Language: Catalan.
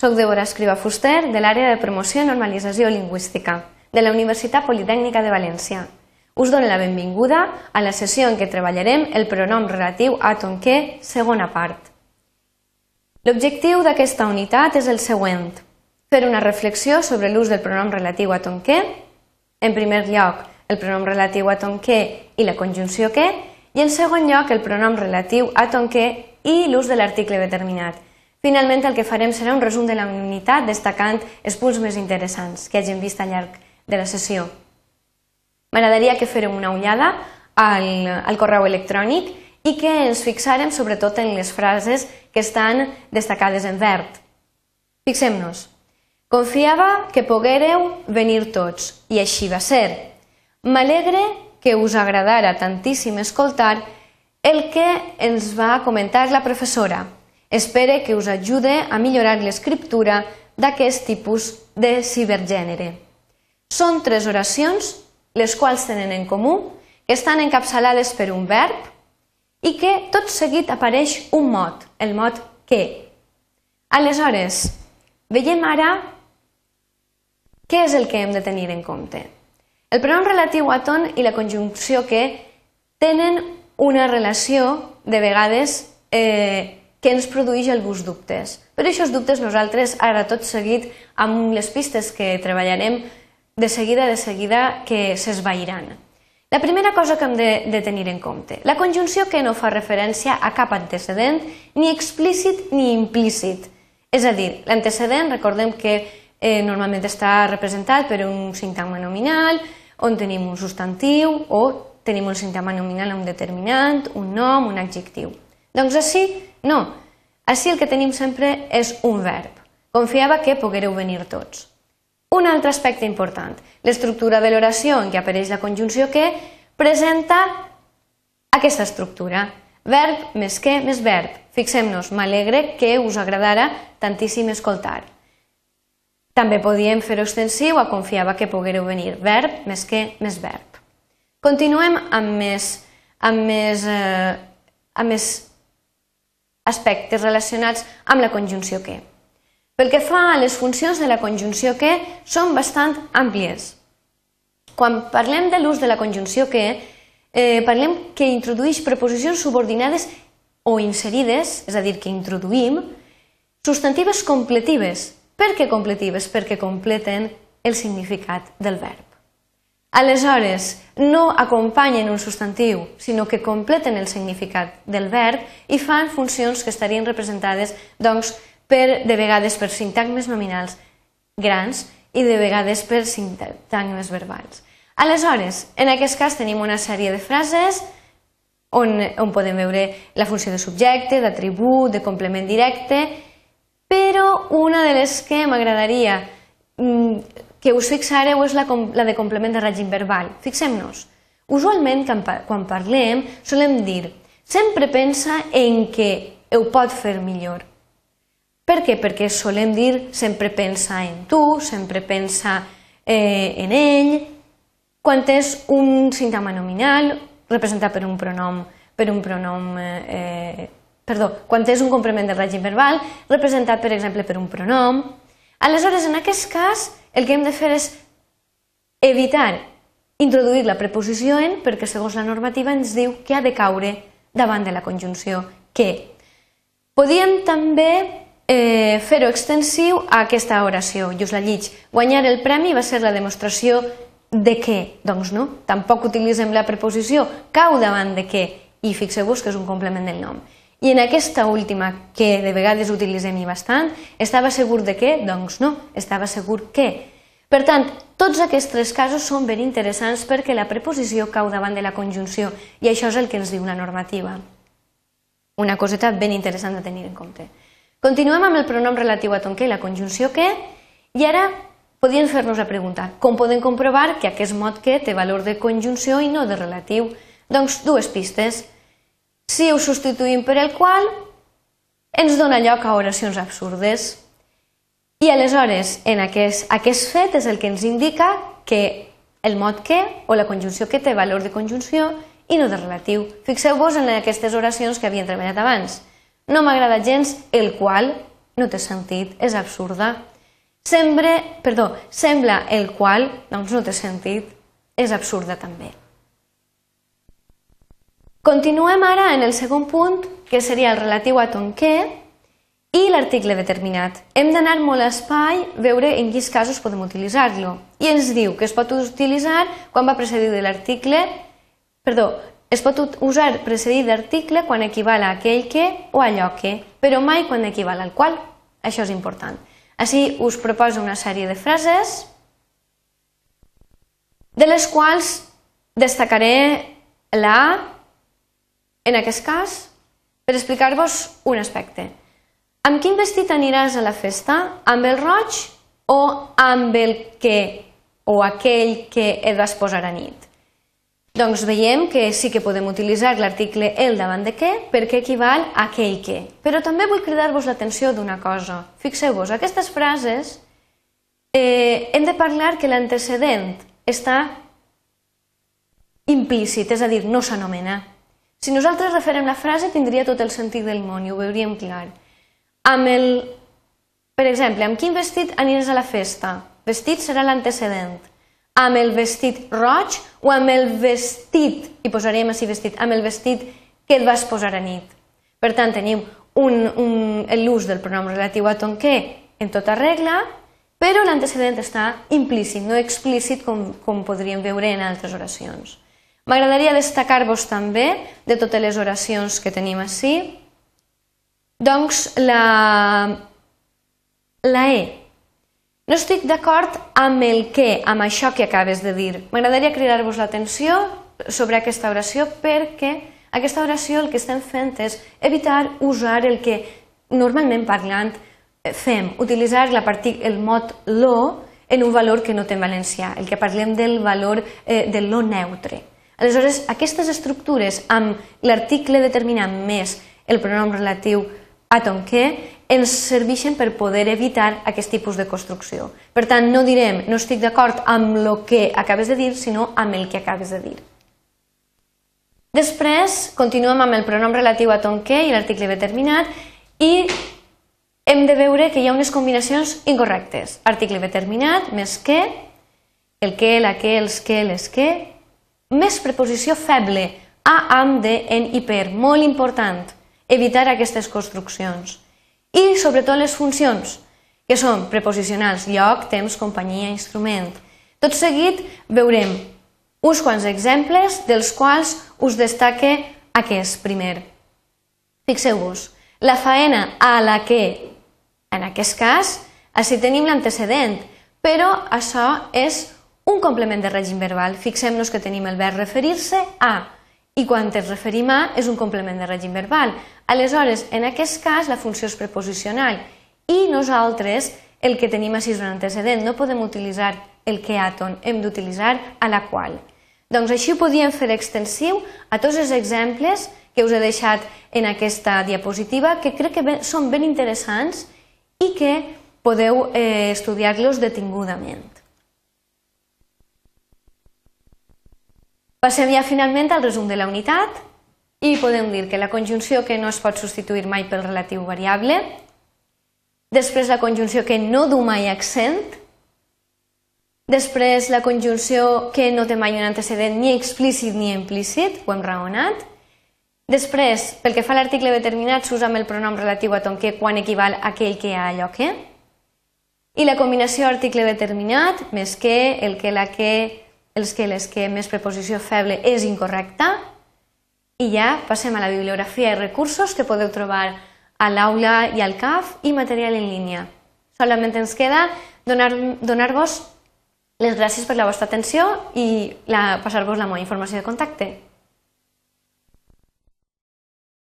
Soc Débora Escriba Fuster, de l'àrea de promoció i normalització lingüística, de la Universitat Politècnica de València. Us dono la benvinguda a la sessió en què treballarem el pronom relatiu a tonquer, segona part. L'objectiu d'aquesta unitat és el següent. Fer una reflexió sobre l'ús del pronom relatiu a tonquer, en primer lloc, el pronom relatiu a tonquer i la conjunció que, i en segon lloc el pronom relatiu a tonquer i l'ús de l'article determinat. Finalment, el que farem serà un resum de la unitat destacant els punts més interessants que hagin vist al llarg de la sessió. M'agradaria que fèrem una ullada al, al correu electrònic i que ens fixarem sobretot en les frases que estan destacades en verd. Fixem-nos. Confiava que poguéreu venir tots, i així va ser. M'alegre que us agradara tantíssim escoltar el que ens va comentar la professora. Espere que us ajude a millorar l'escriptura d'aquest tipus de cibergènere. Són tres oracions, les quals tenen en comú, que estan encapçalades per un verb i que tot seguit apareix un mot, el mot que. Aleshores, veiem ara què és el que hem de tenir en compte. El pronom relatiu a ton i la conjunció que tenen una relació, de vegades, eh, que ens produeix alguns dubtes. Per aquests dubtes nosaltres, ara tot seguit, amb les pistes que treballarem, de seguida, de seguida, que s'esvairan. La primera cosa que hem de, de tenir en compte, la conjunció que no fa referència a cap antecedent, ni explícit ni implícit. És a dir, l'antecedent, recordem que eh, normalment està representat per un sintagma nominal, on tenim un substantiu o tenim un sintagma nominal un determinant, un nom, un adjectiu. Doncs així, no. Així el que tenim sempre és un verb. Confiava que poguereu venir tots. Un altre aspecte important, l'estructura de l'oració en què apareix la conjunció que presenta aquesta estructura. Verb més que més verb. Fixem-nos, m'alegre que us agradara tantíssim escoltar. També podíem fer-ho extensiu a confiava que poguereu venir, verb més que més verb. Continuem amb més, amb més, eh, amb més aspectes relacionats amb la conjunció que. Pel que fa a les funcions de la conjunció que, són bastant àmplies. Quan parlem de l'ús de la conjunció que, eh, parlem que introdueix preposicions subordinades o inserides, és a dir, que introduïm, substantives completives, per què completives? Perquè completen el significat del verb. Aleshores, no acompanyen un substantiu, sinó que completen el significat del verb i fan funcions que estarien representades doncs, per, de vegades per sintagmes nominals grans i de vegades per sintagmes verbals. Aleshores, en aquest cas tenim una sèrie de frases on, on podem veure la funció de subjecte, d'atribut, de complement directe, però una de les que m'agradaria mm, que us fixareu és la, la de complement de règim verbal. Fixem-nos. Usualment, quan parlem, solem dir sempre pensa en que ho pot fer millor. Per què? Perquè solem dir sempre pensa en tu, sempre pensa eh, en ell, quan és un sintagma nominal representat per un pronom, per un pronom eh, perdó, quan és un complement del règim verbal, representat, per exemple, per un pronom. Aleshores, en aquest cas, el que hem de fer és evitar introduir la preposició en, perquè segons la normativa ens diu que ha de caure davant de la conjunció que. Podíem també eh, fer-ho extensiu a aquesta oració, i us la lliig. Guanyar el premi va ser la demostració de què? Doncs no, tampoc utilitzem la preposició cau davant de què, i fixeu-vos que és un complement del nom. I en aquesta última, que de vegades utilitzem i bastant, estava segur de què? Doncs no, estava segur que. Per tant, tots aquests tres casos són ben interessants perquè la preposició cau davant de la conjunció i això és el que ens diu la normativa. Una coseta ben interessant de tenir en compte. Continuem amb el pronom relatiu a ton que, la conjunció que, i ara podríem fer-nos la pregunta, com podem comprovar que aquest mot que té valor de conjunció i no de relatiu? Doncs dues pistes. Si ho substituïm per el qual, ens dona lloc a oracions absurdes. I aleshores, en aquest, aquest fet és el que ens indica que el mot que o la conjunció que té valor de conjunció i no de relatiu. Fixeu-vos en aquestes oracions que havien treballat abans. No m'agrada gens el qual, no té sentit, és absurda. Sembre, perdó, sembla el qual, doncs no té sentit, és absurda també. Continuem ara en el segon punt, que seria el relatiu a tonquer i l'article determinat. Hem d'anar molt a espai, veure en quins casos podem utilitzar-lo. I ens diu que es pot utilitzar quan va precedir de l'article, perdó, es pot usar precedit d'article quan equival a aquell que o allò que, però mai quan equival al qual. Això és important. Així us proposo una sèrie de frases de les quals destacaré la en aquest cas, per explicar-vos un aspecte. Amb quin vestit aniràs a la festa? Amb el roig o amb el que o aquell que et vas posar a nit? Doncs veiem que sí que podem utilitzar l'article el davant de què perquè equival a aquell que. Però també vull cridar-vos l'atenció d'una cosa. Fixeu-vos, aquestes frases eh, hem de parlar que l'antecedent està implícit, és a dir, no s'anomena. Si nosaltres referem la frase tindria tot el sentit del món i ho veuríem clar. Amb el, per exemple, amb quin vestit aniràs a la festa? Vestit serà l'antecedent amb el vestit roig o amb el vestit, i posaríem així vestit, amb el vestit que et vas posar a nit. Per tant, tenim l'ús del pronom relatiu a tonquer en tota regla, però l'antecedent està implícit, no explícit com, com podríem veure en altres oracions. M'agradaria destacar-vos també, de totes les oracions que tenim així, doncs la, la E, no estic d'acord amb el què, amb això que acabes de dir. M'agradaria cridar-vos l'atenció sobre aquesta oració perquè aquesta oració el que estem fent és evitar usar el que normalment parlant fem, utilitzar la partit, el mot lo en un valor que no té en valencià, el que parlem del valor eh, del lo neutre. Aleshores, aquestes estructures amb l'article determinant més el pronom relatiu àtom que ens serveixen per poder evitar aquest tipus de construcció. Per tant, no direm no estic d'acord amb el que acabes de dir, sinó amb el que acabes de dir. Després, continuem amb el pronom relatiu a ton que i l'article determinat i hem de veure que hi ha unes combinacions incorrectes. Article determinat més que, el que, la que, els que, les que, més preposició feble, a, amb, de, en i per, molt important evitar aquestes construccions. I sobretot les funcions, que són preposicionals, lloc, temps, companyia, instrument. Tot seguit veurem uns quants exemples dels quals us destaque aquest primer. Fixeu-vos, la faena a la que, en aquest cas, així tenim l'antecedent, però això és un complement de règim verbal. Fixem-nos que tenim el verb referir-se a, i quan ens referim a és un complement de règim verbal. Aleshores, en aquest cas, la funció és preposicional i nosaltres el que tenim així és un antecedent. No podem utilitzar el que àton, hem d'utilitzar a la qual. Doncs així ho podíem fer extensiu a tots els exemples que us he deixat en aquesta diapositiva, que crec que són ben interessants i que podeu eh, estudiar-los detingudament. Passem ja finalment al resum de la unitat i podem dir que la conjunció que no es pot substituir mai pel relatiu variable, després la conjunció que no du mai accent, després la conjunció que no té mai un antecedent ni explícit ni implícit, ho hem raonat, després, pel que fa a l'article determinat, s'usa amb el pronom relatiu a ton que quan equival a aquell que a allò que, i la combinació article determinat, més que, el que, la que, els que les que més preposició feble és incorrecta i ja passem a la bibliografia i recursos que podeu trobar a l'aula i al CAF i material en línia. Solament ens queda donar-vos donar les gràcies per la vostra atenció i passar-vos la meva informació de contacte.